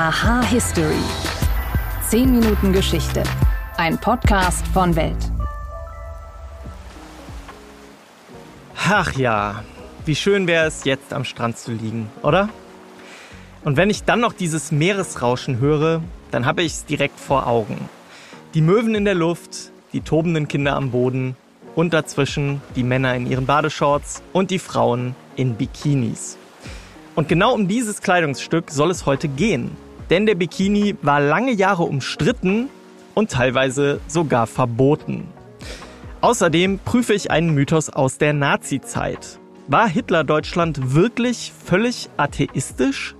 Aha History. 10 Minuten Geschichte. Ein Podcast von Welt. Ach ja, wie schön wäre es, jetzt am Strand zu liegen, oder? Und wenn ich dann noch dieses Meeresrauschen höre, dann habe ich es direkt vor Augen. Die Möwen in der Luft, die tobenden Kinder am Boden und dazwischen die Männer in ihren Badeshorts und die Frauen in Bikinis. Und genau um dieses Kleidungsstück soll es heute gehen. Denn der Bikini war lange Jahre umstritten und teilweise sogar verboten. Außerdem prüfe ich einen Mythos aus der Nazi-Zeit. War Hitler-Deutschland wirklich völlig atheistisch?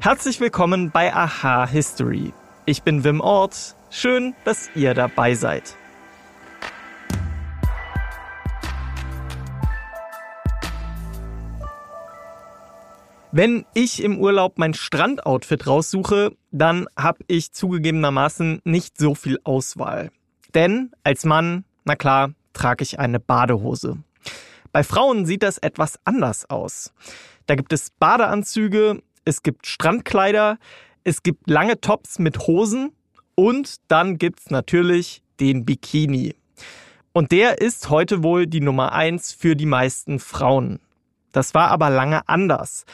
Herzlich willkommen bei Aha History. Ich bin Wim Ort. Schön, dass ihr dabei seid. Wenn ich im Urlaub mein Strandoutfit raussuche, dann habe ich zugegebenermaßen nicht so viel Auswahl. Denn als Mann, na klar, trage ich eine Badehose. Bei Frauen sieht das etwas anders aus. Da gibt es Badeanzüge, es gibt Strandkleider, es gibt lange Tops mit Hosen und dann gibt's natürlich den Bikini. Und der ist heute wohl die Nummer eins für die meisten Frauen. Das war aber lange anders.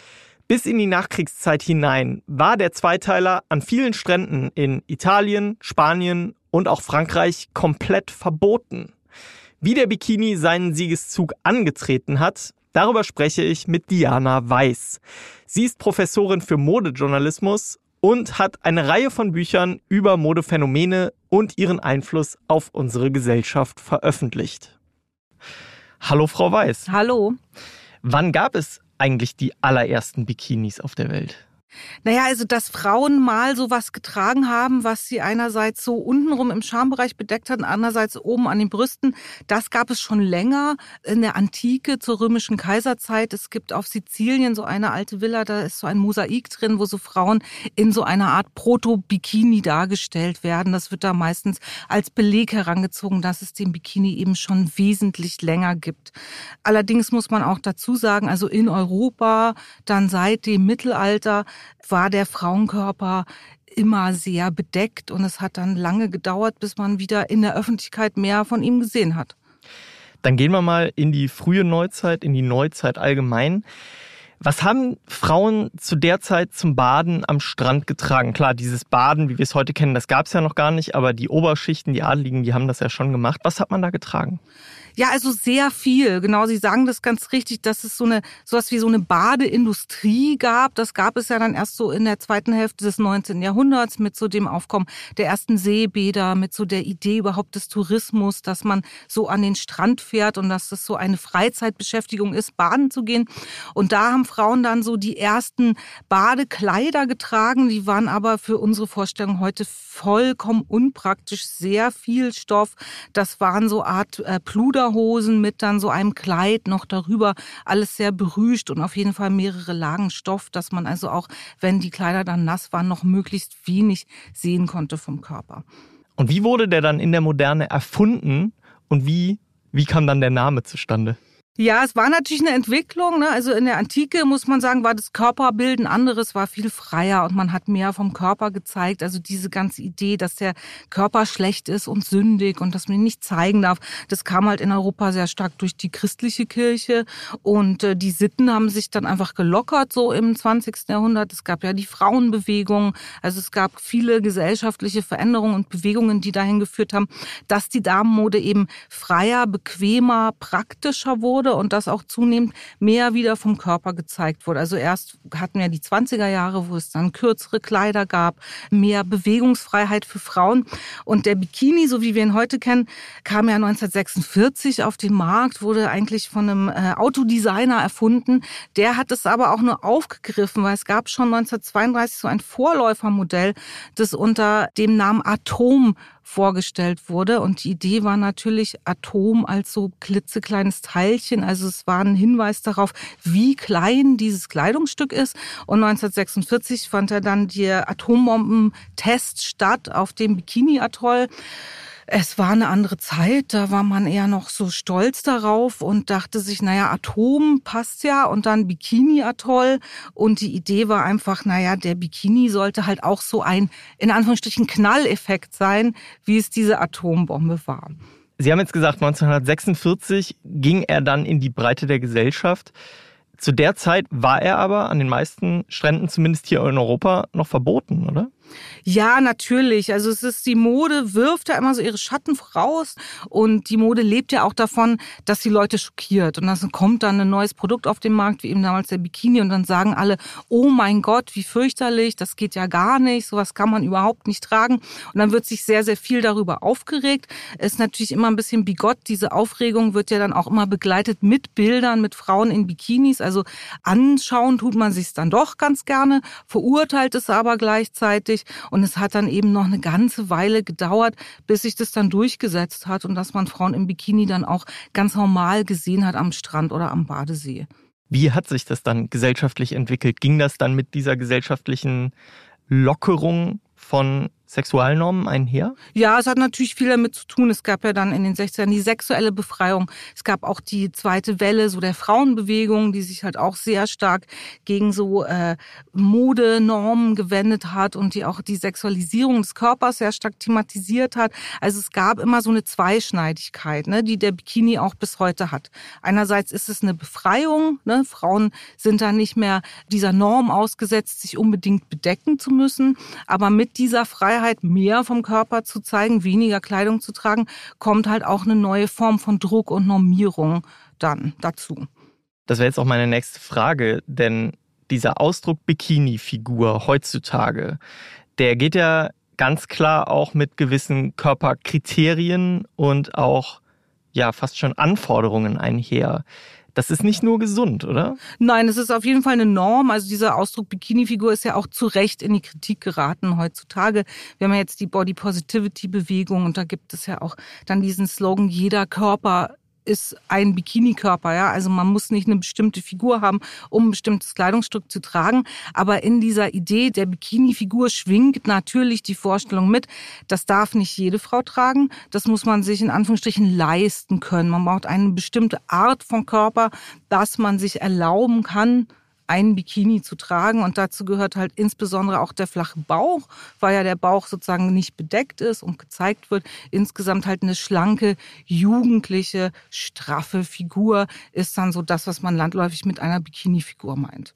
Bis in die Nachkriegszeit hinein war der Zweiteiler an vielen Stränden in Italien, Spanien und auch Frankreich komplett verboten. Wie der Bikini seinen Siegeszug angetreten hat, darüber spreche ich mit Diana Weiß. Sie ist Professorin für Modejournalismus und hat eine Reihe von Büchern über Modephänomene und ihren Einfluss auf unsere Gesellschaft veröffentlicht. Hallo, Frau Weiß. Hallo. Wann gab es eigentlich die allerersten Bikinis auf der Welt? Naja, also dass Frauen mal sowas getragen haben, was sie einerseits so untenrum im Schambereich bedeckt hatten, andererseits oben an den Brüsten, das gab es schon länger in der Antike zur römischen Kaiserzeit. Es gibt auf Sizilien so eine alte Villa, da ist so ein Mosaik drin, wo so Frauen in so einer Art Proto-Bikini dargestellt werden. Das wird da meistens als Beleg herangezogen, dass es den Bikini eben schon wesentlich länger gibt. Allerdings muss man auch dazu sagen, also in Europa, dann seit dem Mittelalter, war der Frauenkörper immer sehr bedeckt und es hat dann lange gedauert, bis man wieder in der Öffentlichkeit mehr von ihm gesehen hat. Dann gehen wir mal in die frühe Neuzeit, in die Neuzeit allgemein. Was haben Frauen zu der Zeit zum Baden am Strand getragen? Klar, dieses Baden, wie wir es heute kennen, das gab es ja noch gar nicht, aber die Oberschichten, die Adligen, die haben das ja schon gemacht. Was hat man da getragen? Ja, also sehr viel. Genau, Sie sagen das ganz richtig, dass es so eine sowas wie so eine Badeindustrie gab. Das gab es ja dann erst so in der zweiten Hälfte des 19. Jahrhunderts mit so dem Aufkommen der ersten Seebäder, mit so der Idee überhaupt des Tourismus, dass man so an den Strand fährt und dass das so eine Freizeitbeschäftigung ist, baden zu gehen. Und da haben Frauen dann so die ersten Badekleider getragen. Die waren aber für unsere Vorstellung heute vollkommen unpraktisch, sehr viel Stoff. Das waren so Art äh, Pluder Lederhosen mit dann so einem Kleid noch darüber, alles sehr berüscht und auf jeden Fall mehrere Lagen Stoff, dass man also auch, wenn die Kleider dann nass waren, noch möglichst wenig sehen konnte vom Körper. Und wie wurde der dann in der Moderne erfunden und wie, wie kam dann der Name zustande? Ja, es war natürlich eine Entwicklung. Ne? Also in der Antike muss man sagen, war das Körperbild ein anderes, war viel freier und man hat mehr vom Körper gezeigt. Also diese ganze Idee, dass der Körper schlecht ist und sündig und dass man ihn nicht zeigen darf, das kam halt in Europa sehr stark durch die christliche Kirche und äh, die Sitten haben sich dann einfach gelockert so im 20. Jahrhundert. Es gab ja die Frauenbewegung, also es gab viele gesellschaftliche Veränderungen und Bewegungen, die dahin geführt haben, dass die Damenmode eben freier, bequemer, praktischer wurde wurde und das auch zunehmend mehr wieder vom Körper gezeigt wurde. Also erst hatten wir die 20er Jahre, wo es dann kürzere Kleider gab, mehr Bewegungsfreiheit für Frauen. Und der Bikini, so wie wir ihn heute kennen, kam ja 1946 auf den Markt, wurde eigentlich von einem äh, Autodesigner erfunden. Der hat es aber auch nur aufgegriffen, weil es gab schon 1932 so ein Vorläufermodell, das unter dem Namen Atom vorgestellt wurde. Und die Idee war natürlich Atom als so klitzekleines Teilchen. Also es war ein Hinweis darauf, wie klein dieses Kleidungsstück ist. Und 1946 fand er dann der Atombombentest statt auf dem Bikini-Atoll. Es war eine andere Zeit, da war man eher noch so stolz darauf und dachte sich, naja, Atom passt ja und dann Bikini-Atoll. Und die Idee war einfach, naja, der Bikini sollte halt auch so ein, in Anführungsstrichen, Knalleffekt sein, wie es diese Atombombe war. Sie haben jetzt gesagt, 1946 ging er dann in die Breite der Gesellschaft. Zu der Zeit war er aber an den meisten Stränden, zumindest hier in Europa, noch verboten, oder? Ja, natürlich. Also es ist die Mode wirft ja immer so ihre Schatten voraus und die Mode lebt ja auch davon, dass die Leute schockiert. Und dann kommt dann ein neues Produkt auf den Markt, wie eben damals der Bikini und dann sagen alle, oh mein Gott, wie fürchterlich, das geht ja gar nicht, sowas kann man überhaupt nicht tragen. Und dann wird sich sehr sehr viel darüber aufgeregt. Ist natürlich immer ein bisschen bigott, diese Aufregung wird ja dann auch immer begleitet mit Bildern mit Frauen in Bikinis, also anschauen tut man sich dann doch ganz gerne, verurteilt es aber gleichzeitig wichtig. Und es hat dann eben noch eine ganze Weile gedauert, bis sich das dann durchgesetzt hat und dass man Frauen im Bikini dann auch ganz normal gesehen hat am Strand oder am Badesee. Wie hat sich das dann gesellschaftlich entwickelt? Ging das dann mit dieser gesellschaftlichen Lockerung von Sexualnormen einher? Ja, es hat natürlich viel damit zu tun. Es gab ja dann in den 60ern die sexuelle Befreiung. Es gab auch die zweite Welle so der Frauenbewegung, die sich halt auch sehr stark gegen so äh, Modenormen gewendet hat und die auch die Sexualisierung des Körpers sehr stark thematisiert hat. Also es gab immer so eine Zweischneidigkeit, ne, die der Bikini auch bis heute hat. Einerseits ist es eine Befreiung. Ne? Frauen sind da nicht mehr dieser Norm ausgesetzt, sich unbedingt bedecken zu müssen. Aber mit dieser Freiheit Freiheit, mehr vom Körper zu zeigen, weniger Kleidung zu tragen, kommt halt auch eine neue Form von Druck und Normierung dann dazu. Das wäre jetzt auch meine nächste Frage, denn dieser Ausdruck Bikini-Figur heutzutage, der geht ja ganz klar auch mit gewissen Körperkriterien und auch ja fast schon Anforderungen einher. Das ist nicht nur gesund, oder? Nein, es ist auf jeden Fall eine Norm. Also dieser Ausdruck Bikini-Figur ist ja auch zu Recht in die Kritik geraten heutzutage. Wir haben ja jetzt die Body Positivity Bewegung und da gibt es ja auch dann diesen Slogan, jeder Körper ist ein Bikini-Körper, ja. Also man muss nicht eine bestimmte Figur haben, um ein bestimmtes Kleidungsstück zu tragen. Aber in dieser Idee der Bikini-Figur schwingt natürlich die Vorstellung mit, das darf nicht jede Frau tragen. Das muss man sich in Anführungsstrichen leisten können. Man braucht eine bestimmte Art von Körper, dass man sich erlauben kann, einen Bikini zu tragen. Und dazu gehört halt insbesondere auch der flache Bauch, weil ja der Bauch sozusagen nicht bedeckt ist und gezeigt wird. Insgesamt halt eine schlanke, jugendliche, straffe Figur ist dann so das, was man landläufig mit einer Bikini-Figur meint.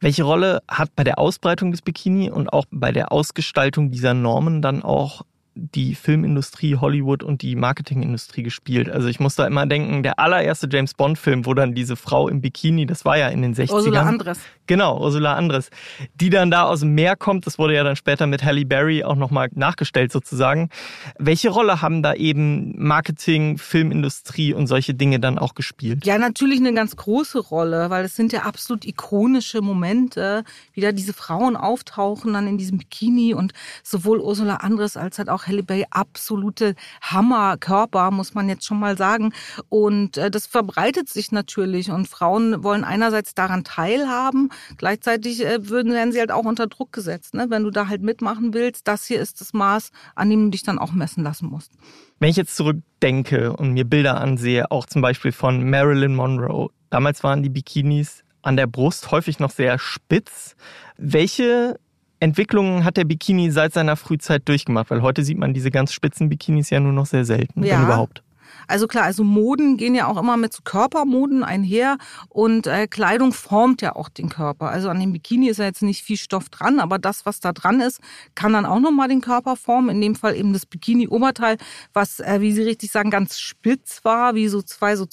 Welche Rolle hat bei der Ausbreitung des Bikini und auch bei der Ausgestaltung dieser Normen dann auch die Filmindustrie, Hollywood und die Marketingindustrie gespielt. Also ich muss da immer denken, der allererste James Bond-Film, wo dann diese Frau im Bikini, das war ja in den 60ern. Ursula Andres. Genau, Ursula Andres. Die dann da aus dem Meer kommt, das wurde ja dann später mit Halle Berry auch nochmal nachgestellt sozusagen. Welche Rolle haben da eben Marketing, Filmindustrie und solche Dinge dann auch gespielt? Ja, natürlich eine ganz große Rolle, weil es sind ja absolut ikonische Momente, wie da diese Frauen auftauchen dann in diesem Bikini und sowohl Ursula Andres als halt auch auch Halle Berry absolute Hammerkörper, muss man jetzt schon mal sagen. Und äh, das verbreitet sich natürlich und Frauen wollen einerseits daran teilhaben, gleichzeitig äh, würden, werden sie halt auch unter Druck gesetzt. Ne? Wenn du da halt mitmachen willst, das hier ist das Maß, an dem du dich dann auch messen lassen musst. Wenn ich jetzt zurückdenke und mir Bilder ansehe, auch zum Beispiel von Marilyn Monroe, damals waren die Bikinis an der Brust häufig noch sehr spitz. Welche Entwicklungen hat der Bikini seit seiner Frühzeit durchgemacht? Weil heute sieht man diese ganz spitzen Bikinis ja nur noch sehr selten, ja. wenn überhaupt. Also klar, also Moden gehen ja auch immer mit Körpermoden einher und äh, Kleidung formt ja auch den Körper. Also an dem Bikini ist ja jetzt nicht viel Stoff dran, aber das, was da dran ist, kann dann auch nochmal den Körper formen. In dem Fall eben das Bikini-Oberteil, was, äh, wie Sie richtig sagen, ganz spitz war, wie so zwei so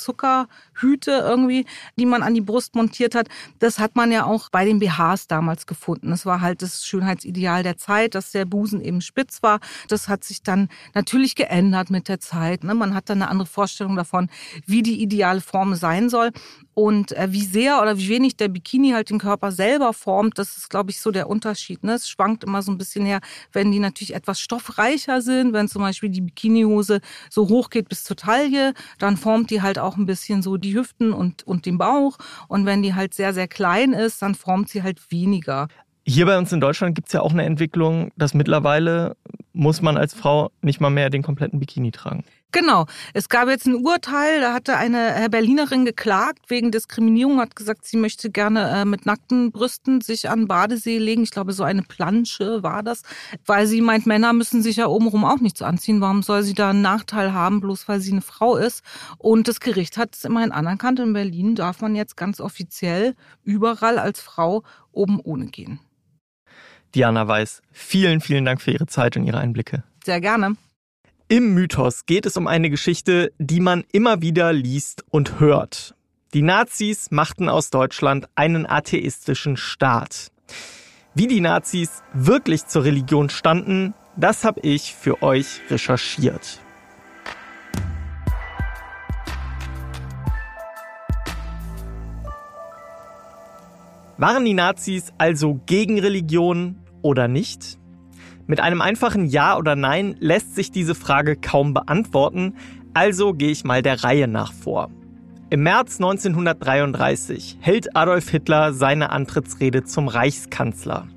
Zuckerhüte irgendwie, die man an die Brust montiert hat. Das hat man ja auch bei den BHs damals gefunden. Das war halt das Schönheitsideal der Zeit, dass der Busen eben spitz war. Das hat sich dann natürlich geändert mit der Zeit. Ne? Man hat dann eine andere Vorstellung davon, wie die ideale Form sein soll. Und äh, wie sehr oder wie wenig der Bikini halt den Körper selber formt, das ist, glaube ich, so der Unterschied. Ne? Es schwankt immer so ein bisschen her, wenn die natürlich etwas stoffreicher sind, wenn zum Beispiel die Bikinihose so hoch geht bis zur Taille, dann formt die halt auch ein bisschen so die Hüften und, und den Bauch. Und wenn die halt sehr, sehr klein ist, dann formt sie halt weniger. Hier bei uns in Deutschland gibt es ja auch eine Entwicklung, dass mittlerweile muss man als Frau nicht mal mehr den kompletten Bikini tragen. Genau. Es gab jetzt ein Urteil, da hatte eine Berlinerin geklagt wegen Diskriminierung, hat gesagt, sie möchte gerne äh, mit nackten Brüsten sich an Badesee legen. Ich glaube, so eine Plansche war das, weil sie meint, Männer müssen sich ja obenrum auch nichts anziehen. Warum soll sie da einen Nachteil haben, bloß weil sie eine Frau ist? Und das Gericht hat es immerhin anerkannt. In Berlin darf man jetzt ganz offiziell überall als Frau oben ohne gehen. Diana Weiß, vielen, vielen Dank für Ihre Zeit und Ihre Einblicke. Sehr gerne. Im Mythos geht es um eine Geschichte, die man immer wieder liest und hört. Die Nazis machten aus Deutschland einen atheistischen Staat. Wie die Nazis wirklich zur Religion standen, das habe ich für euch recherchiert. Waren die Nazis also gegen Religion oder nicht? Mit einem einfachen Ja oder Nein lässt sich diese Frage kaum beantworten, also gehe ich mal der Reihe nach vor. Im März 1933 hält Adolf Hitler seine Antrittsrede zum Reichskanzler.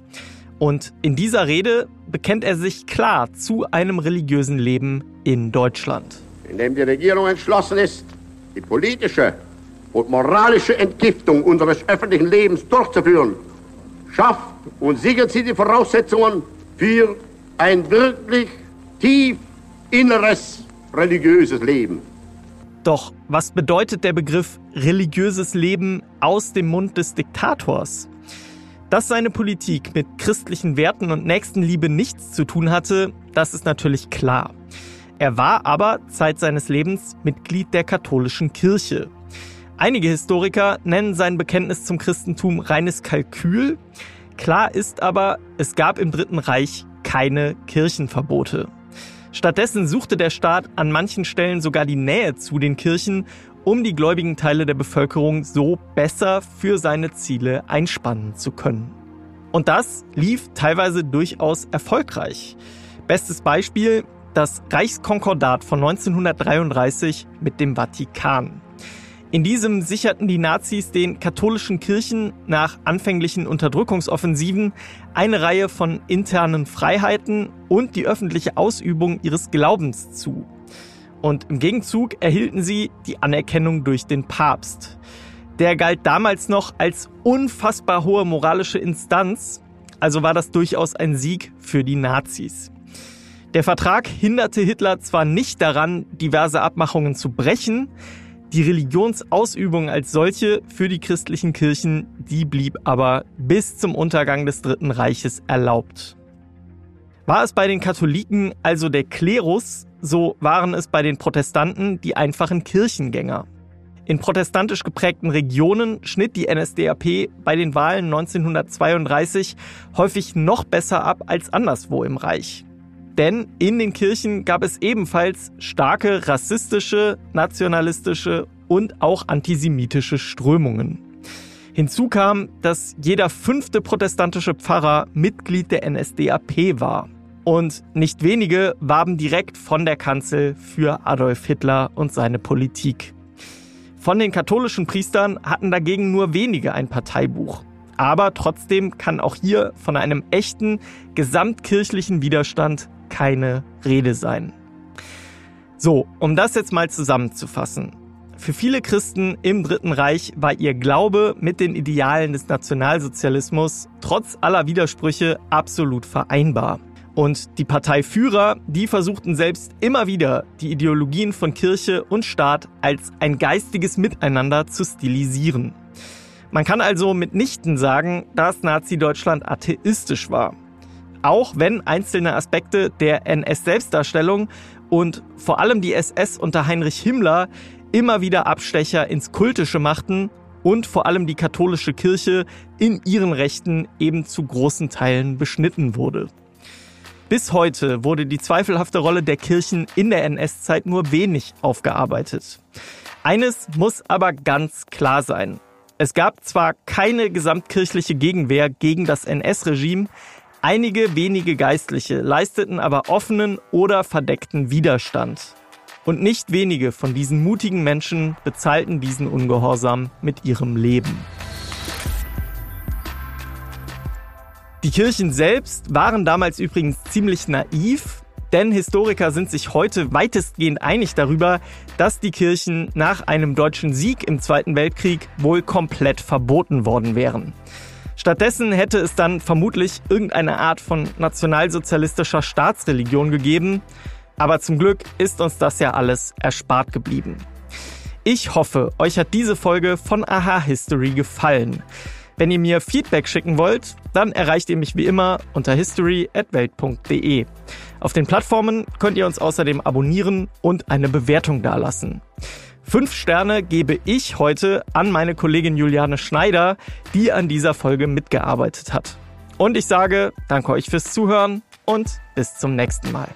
Und in dieser Rede bekennt er sich klar zu einem religiösen Leben in Deutschland. Indem die Regierung entschlossen ist, die politische und moralische Entgiftung unseres öffentlichen Lebens durchzuführen, schafft und sichert sie die Voraussetzungen für ein wirklich tief inneres religiöses Leben. Doch was bedeutet der Begriff religiöses Leben aus dem Mund des Diktators? Dass seine Politik mit christlichen Werten und Nächstenliebe nichts zu tun hatte, das ist natürlich klar. Er war aber Zeit seines Lebens Mitglied der katholischen Kirche. Einige Historiker nennen sein Bekenntnis zum Christentum reines Kalkül. Klar ist aber, es gab im Dritten Reich keine Kirchenverbote. Stattdessen suchte der Staat an manchen Stellen sogar die Nähe zu den Kirchen, um die gläubigen Teile der Bevölkerung so besser für seine Ziele einspannen zu können. Und das lief teilweise durchaus erfolgreich. Bestes Beispiel das Reichskonkordat von 1933 mit dem Vatikan. In diesem sicherten die Nazis den katholischen Kirchen nach anfänglichen Unterdrückungsoffensiven eine Reihe von internen Freiheiten und die öffentliche Ausübung ihres Glaubens zu. Und im Gegenzug erhielten sie die Anerkennung durch den Papst. Der galt damals noch als unfassbar hohe moralische Instanz, also war das durchaus ein Sieg für die Nazis. Der Vertrag hinderte Hitler zwar nicht daran, diverse Abmachungen zu brechen, die Religionsausübung als solche für die christlichen Kirchen, die blieb aber bis zum Untergang des Dritten Reiches erlaubt. War es bei den Katholiken also der Klerus, so waren es bei den Protestanten die einfachen Kirchengänger. In protestantisch geprägten Regionen schnitt die NSDAP bei den Wahlen 1932 häufig noch besser ab als anderswo im Reich. Denn in den Kirchen gab es ebenfalls starke rassistische, nationalistische und auch antisemitische Strömungen. Hinzu kam, dass jeder fünfte protestantische Pfarrer Mitglied der NSDAP war. Und nicht wenige warben direkt von der Kanzel für Adolf Hitler und seine Politik. Von den katholischen Priestern hatten dagegen nur wenige ein Parteibuch. Aber trotzdem kann auch hier von einem echten gesamtkirchlichen Widerstand keine Rede sein. So, um das jetzt mal zusammenzufassen. Für viele Christen im Dritten Reich war ihr Glaube mit den Idealen des Nationalsozialismus trotz aller Widersprüche absolut vereinbar. Und die Parteiführer, die versuchten selbst immer wieder, die Ideologien von Kirche und Staat als ein geistiges Miteinander zu stilisieren. Man kann also mitnichten sagen, dass Nazi-Deutschland atheistisch war auch wenn einzelne Aspekte der NS-Selbstdarstellung und vor allem die SS unter Heinrich Himmler immer wieder Abstecher ins Kultische machten und vor allem die katholische Kirche in ihren Rechten eben zu großen Teilen beschnitten wurde. Bis heute wurde die zweifelhafte Rolle der Kirchen in der NS-Zeit nur wenig aufgearbeitet. Eines muss aber ganz klar sein. Es gab zwar keine gesamtkirchliche Gegenwehr gegen das NS-Regime, Einige wenige Geistliche leisteten aber offenen oder verdeckten Widerstand. Und nicht wenige von diesen mutigen Menschen bezahlten diesen Ungehorsam mit ihrem Leben. Die Kirchen selbst waren damals übrigens ziemlich naiv. Denn Historiker sind sich heute weitestgehend einig darüber, dass die Kirchen nach einem deutschen Sieg im Zweiten Weltkrieg wohl komplett verboten worden wären. Stattdessen hätte es dann vermutlich irgendeine Art von nationalsozialistischer Staatsreligion gegeben. Aber zum Glück ist uns das ja alles erspart geblieben. Ich hoffe, euch hat diese Folge von Aha History gefallen. Wenn ihr mir Feedback schicken wollt, dann erreicht ihr mich wie immer unter history@welt.de. Auf den Plattformen könnt ihr uns außerdem abonnieren und eine Bewertung dalassen. Fünf Sterne gebe ich heute an meine Kollegin Juliane Schneider, die an dieser Folge mitgearbeitet hat. Und ich sage, danke euch fürs Zuhören und bis zum nächsten Mal.